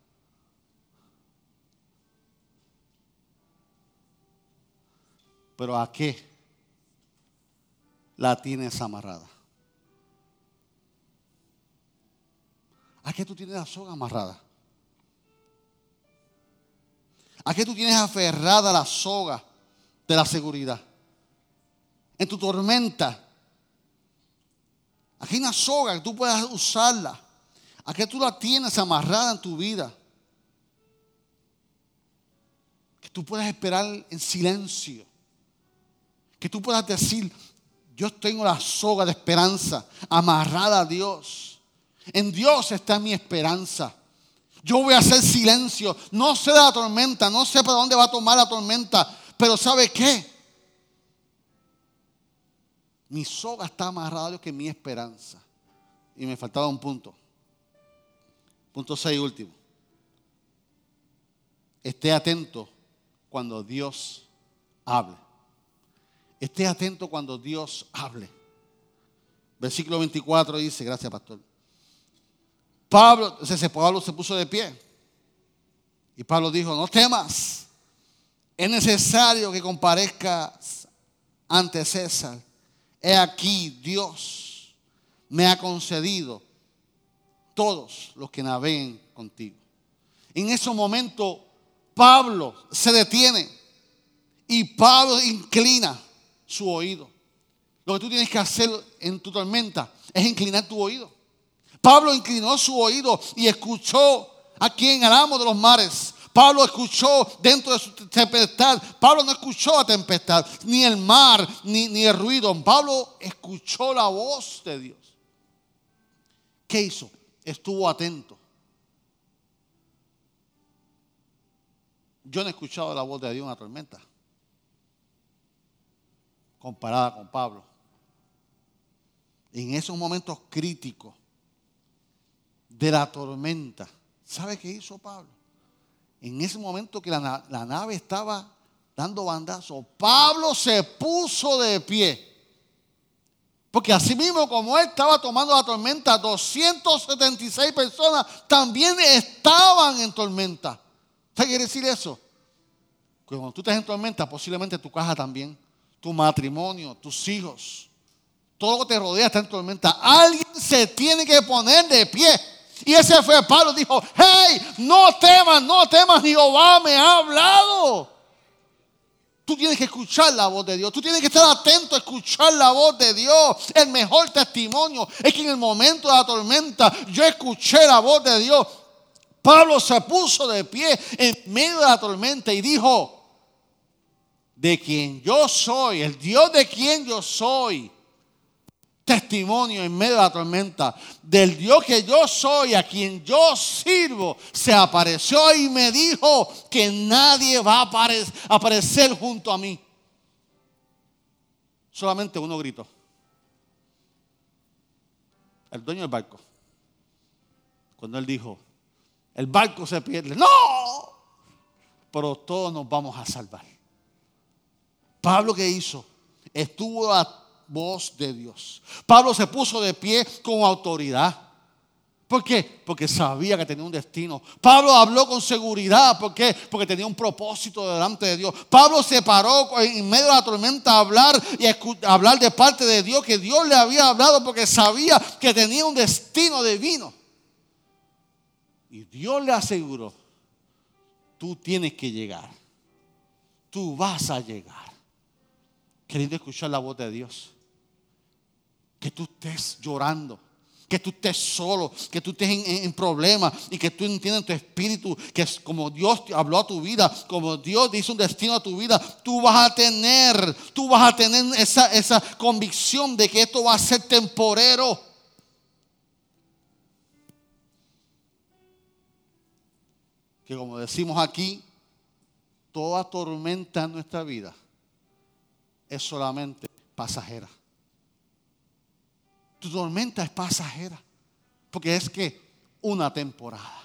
Pero ¿a qué la tienes amarrada? ¿A qué tú tienes la soga amarrada? ¿A qué tú tienes aferrada la soga de la seguridad? En tu tormenta, Aquí hay una soga que tú puedas usarla. Aquí tú la tienes amarrada en tu vida. Que tú puedas esperar en silencio. Que tú puedas decir, yo tengo la soga de esperanza amarrada a Dios. En Dios está mi esperanza. Yo voy a hacer silencio. No sé de la tormenta, no sé para dónde va a tomar la tormenta, pero ¿sabe qué? Mi soga está a Dios que mi esperanza. Y me faltaba un punto. Punto 6 último. Esté atento cuando Dios hable. Esté atento cuando Dios hable. Versículo 24 dice, gracias pastor. Pablo, Pablo se puso de pie. Y Pablo dijo, no temas. Es necesario que comparezcas ante César he aquí Dios me ha concedido todos los que naveguen contigo. En ese momento Pablo se detiene y Pablo inclina su oído. Lo que tú tienes que hacer en tu tormenta es inclinar tu oído. Pablo inclinó su oído y escuchó a quien al amo de los mares Pablo escuchó dentro de su tempestad. Pablo no escuchó la tempestad, ni el mar, ni, ni el ruido. Pablo escuchó la voz de Dios. ¿Qué hizo? Estuvo atento. Yo no he escuchado la voz de Dios en la tormenta. Comparada con Pablo. En esos momentos críticos de la tormenta, ¿sabe qué hizo Pablo? En ese momento que la, nave estaba dando bandazo, Pablo se puso de pie. Porque así mismo como él estaba tomando la tormenta, 276 personas también estaban en tormenta. ¿Qué quiere decir eso? Que cuando tú estás en tormenta, posiblemente tu caja también, tu matrimonio, tus hijos, todo lo que te rodea está en tormenta. Alguien se tiene que poner de pie. Y ese fue Pablo, dijo, hey, no temas, no temas, Jehová me ha hablado. Tú tienes que escuchar la voz de Dios. Tú tienes que estar atento a escuchar la voz de Dios. El mejor testimonio es que en el momento de la tormenta yo escuché la voz de Dios. Pablo se puso de pie en medio de la tormenta y dijo, de quien yo soy, el Dios de quien yo soy, testimonio en medio de la tormenta del Dios que yo soy, a quien yo sirvo, se apareció y me dijo que nadie va a aparecer junto a mí. Solamente uno gritó. El dueño del barco. Cuando él dijo, el barco se pierde. No, pero todos nos vamos a salvar. Pablo que hizo, estuvo a voz de Dios. Pablo se puso de pie con autoridad. ¿Por qué? Porque sabía que tenía un destino. Pablo habló con seguridad. ¿Por qué? Porque tenía un propósito delante de Dios. Pablo se paró en medio de la tormenta a hablar y hablar de parte de Dios, que Dios le había hablado porque sabía que tenía un destino divino. Y Dios le aseguró, tú tienes que llegar. Tú vas a llegar. Queriendo escuchar la voz de Dios que tú estés llorando, que tú estés solo, que tú estés en, problemas y que tú entiendas tu espíritu, que es como Dios te habló a tu vida, como Dios dice un destino a tu vida, tú vas a tener, tú vas a tener esa, esa convicción de que esto va a ser temporero. Que como decimos aquí, toda tormenta en nuestra vida es solamente pasajera tu tormenta es pasajera. Porque es que una temporada.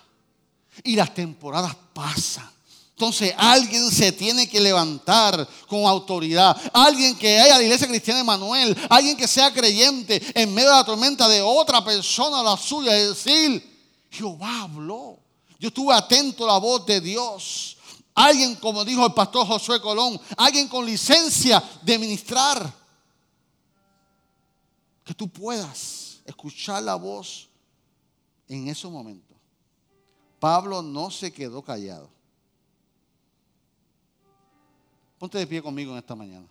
Y las temporadas pasan. Entonces alguien se tiene que levantar con autoridad. Alguien que haya la iglesia cristiana de Manuel. Alguien que sea creyente en medio de la tormenta de otra persona, la suya. Es decir, Jehová habló. Yo estuve atento a la voz de Dios. Alguien, como dijo el pastor Josué Colón, alguien con licencia de ministrar que tú puedas escuchar la voz en ese momento. Pablo no se quedó callado. Ponte de pie conmigo en esta mañana.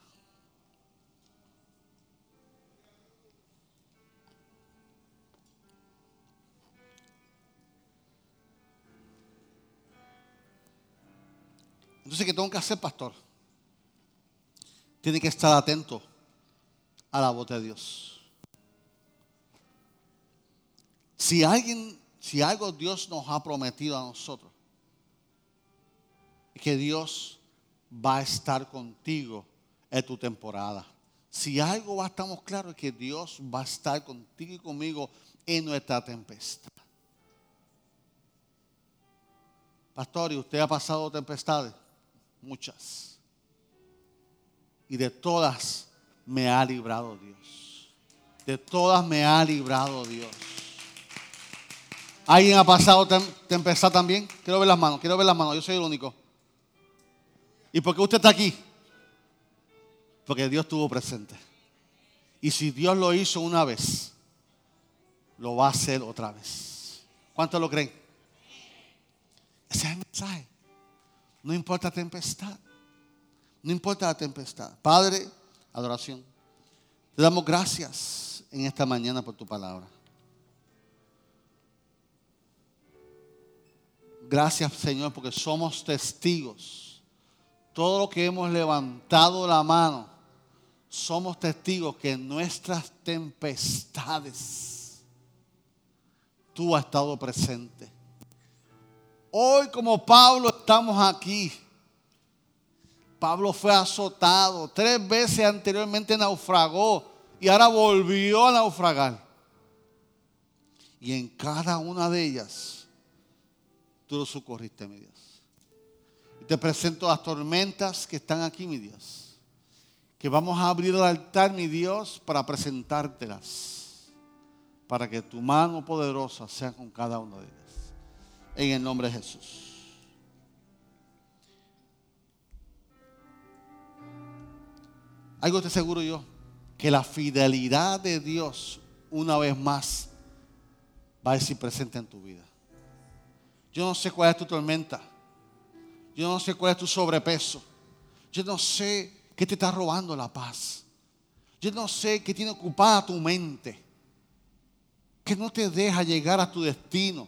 Entonces, ¿qué tengo que hacer, pastor? Tiene que estar atento a la voz de Dios. Si alguien, si algo Dios nos ha prometido a nosotros, es que Dios va a estar contigo en tu temporada. Si algo va, estamos claros es que Dios va a estar contigo y conmigo en nuestra tempestad. Pastor, ¿y usted ha pasado tempestades? Muchas. Y de todas me ha librado Dios. De todas me ha librado Dios. ¿Alguien ha pasado tempestad también? Quiero ver las manos, quiero ver las manos, yo soy el único. ¿Y por qué usted está aquí? Porque Dios estuvo presente. Y si Dios lo hizo una vez, lo va a hacer otra vez. ¿Cuántos lo creen? Ese es el mensaje. No importa tempestad. No importa la tempestad. Padre, adoración. Te damos gracias en esta mañana por tu palabra. Gracias Señor porque somos testigos. Todo lo que hemos levantado la mano, somos testigos que en nuestras tempestades tú has estado presente. Hoy como Pablo estamos aquí. Pablo fue azotado, tres veces anteriormente naufragó y ahora volvió a naufragar. Y en cada una de ellas tú lo socorriste, mi Dios. Y te presento las tormentas que están aquí, mi Dios. Que vamos a abrir el altar, mi Dios, para presentártelas. Para que tu mano poderosa sea con cada una de ellas. En el nombre de Jesús. algo estoy seguro yo, que la fidelidad de Dios una vez más va a ser presente en tu vida. Yo no sé cuál es tu tormenta. Yo no sé cuál es tu sobrepeso. Yo no sé qué te está robando la paz. Yo no sé qué tiene ocupada tu mente. Que no te deja llegar a tu destino.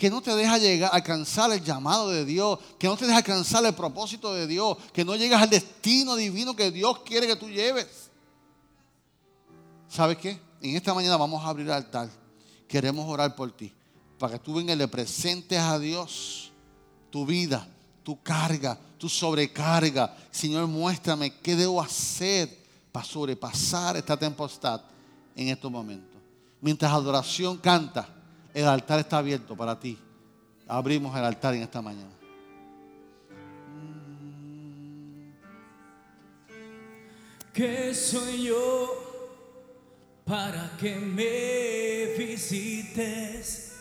Que no te deja llegar, alcanzar el llamado de Dios. Que no te deja alcanzar el propósito de Dios. Que no llegas al destino divino que Dios quiere que tú lleves. ¿Sabes qué? En esta mañana vamos a abrir el altar. Queremos orar por ti. Para que tú vengas y le presentes a Dios tu vida, tu carga, tu sobrecarga. Señor, muéstrame qué debo hacer para sobrepasar esta tempestad en estos momentos. Mientras adoración canta, el altar está abierto para ti. Abrimos el altar en esta mañana. ¿Qué soy yo? para que me visites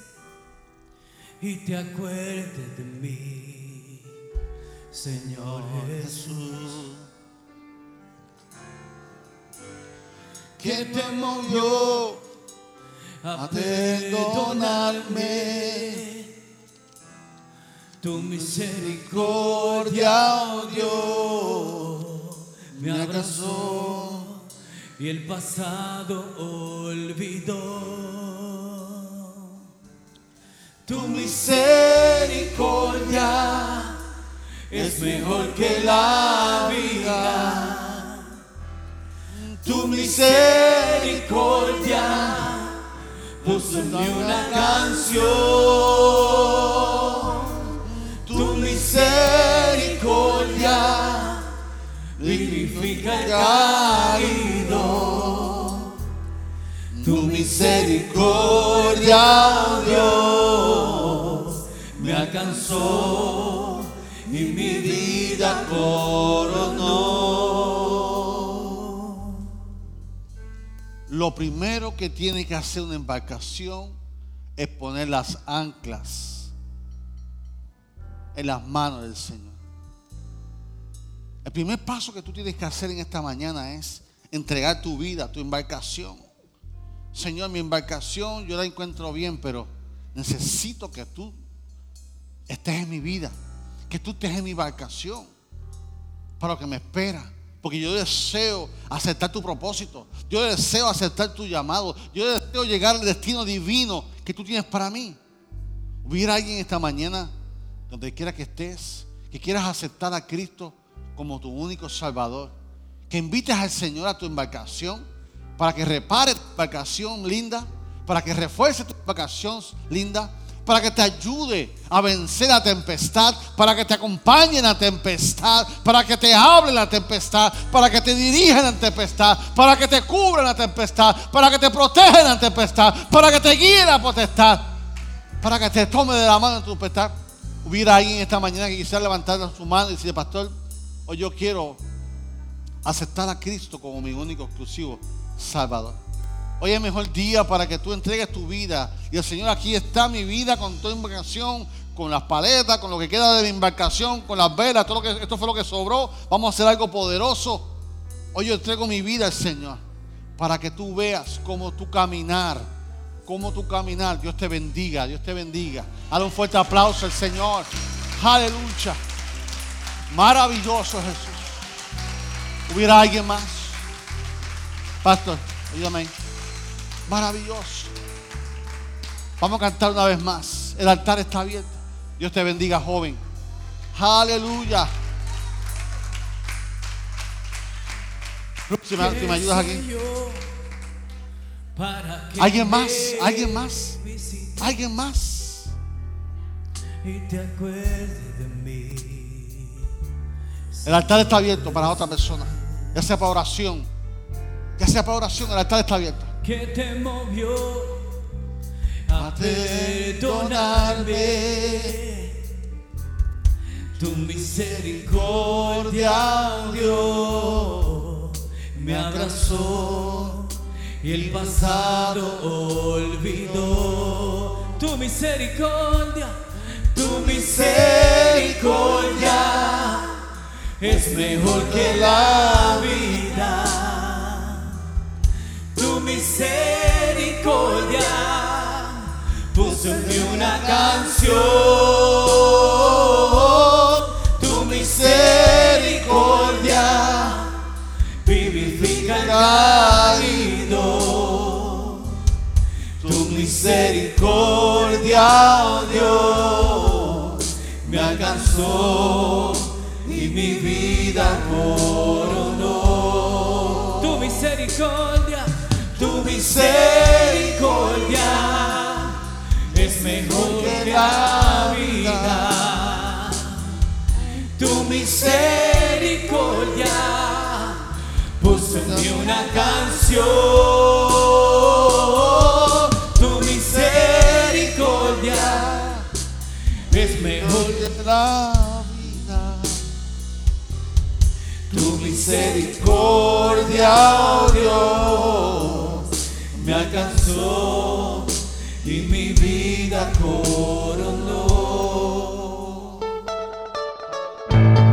y te acuerdes de mí, Señor Jesús. Que te movió a perdonarme. Tu misericordia, oh Dios, me abrazó y el pasado olvidó. Tu misericordia es mejor que la vida. Tu misericordia puso una canción. Tu misericordia dignifica el caído. Tu misericordia, Dios, me alcanzó y mi vida coronó. Lo primero que tiene que hacer una embarcación es poner las anclas en las manos del Señor. El primer paso que tú tienes que hacer en esta mañana es entregar tu vida, tu embarcación. Señor, mi embarcación yo la encuentro bien, pero necesito que tú estés en mi vida, que tú estés en mi embarcación para lo que me espera. Porque yo deseo aceptar tu propósito. Yo deseo aceptar tu llamado. Yo deseo llegar al destino divino que tú tienes para mí. Hubiera alguien esta mañana, donde quiera que estés, que quieras aceptar a Cristo como tu único Salvador. Que invites al Señor a tu embarcación para que repare tu embarcación linda, para que refuerce tu embarcación linda, para que te ayude a vencer la tempestad, para que te acompañe en la tempestad, para que te hable la tempestad, para que te dirija la tempestad, para que te cubra la tempestad, para que te proteja la tempestad, para que te guíe la potestad, para que te tome de la mano en tu tempestad. Hubiera alguien esta mañana que quisiera levantar su mano y decirle, pastor, Hoy yo quiero aceptar a Cristo como mi único exclusivo Salvador. Hoy es mejor día para que tú entregues tu vida. Y el Señor, aquí está mi vida con toda embarcación, con las paletas, con lo que queda de mi embarcación, con las velas, todo lo que esto fue lo que sobró. Vamos a hacer algo poderoso. Hoy yo entrego mi vida al Señor para que tú veas cómo tú caminar, cómo tú caminar. Dios te bendiga, Dios te bendiga. Dale un fuerte aplauso al Señor. Aleluya. Maravilloso Jesús. ¿Hubiera alguien más? Pastor, ayúdame. Maravilloso. Vamos a cantar una vez más. El altar está abierto. Dios te bendiga, joven. Aleluya. Si me, ayudas aquí. ¿Alguien más? ¿Alguien más? ¿Alguien más? El altar está abierto para otra persona. Ya sea para oración. Ya sea para oración, el altar está abierto. Que te movió a perdonarme. Tu misericordia, Dios, me abrazó y el pasado olvidó. Tu misericordia, tu misericordia es mejor que la vida. discordia, puso una canción. Tu misericordia vivifica el cálido. Tu misericordia, oh Dios, me alcanzó y mi vida coronó. Tu misericordia, tu misericordia. Es mejor que la vida. Tu misericordia puso en mí una canción. Tu misericordia es mejor que la vida. Tu misericordia, oh Dios, me alcanzó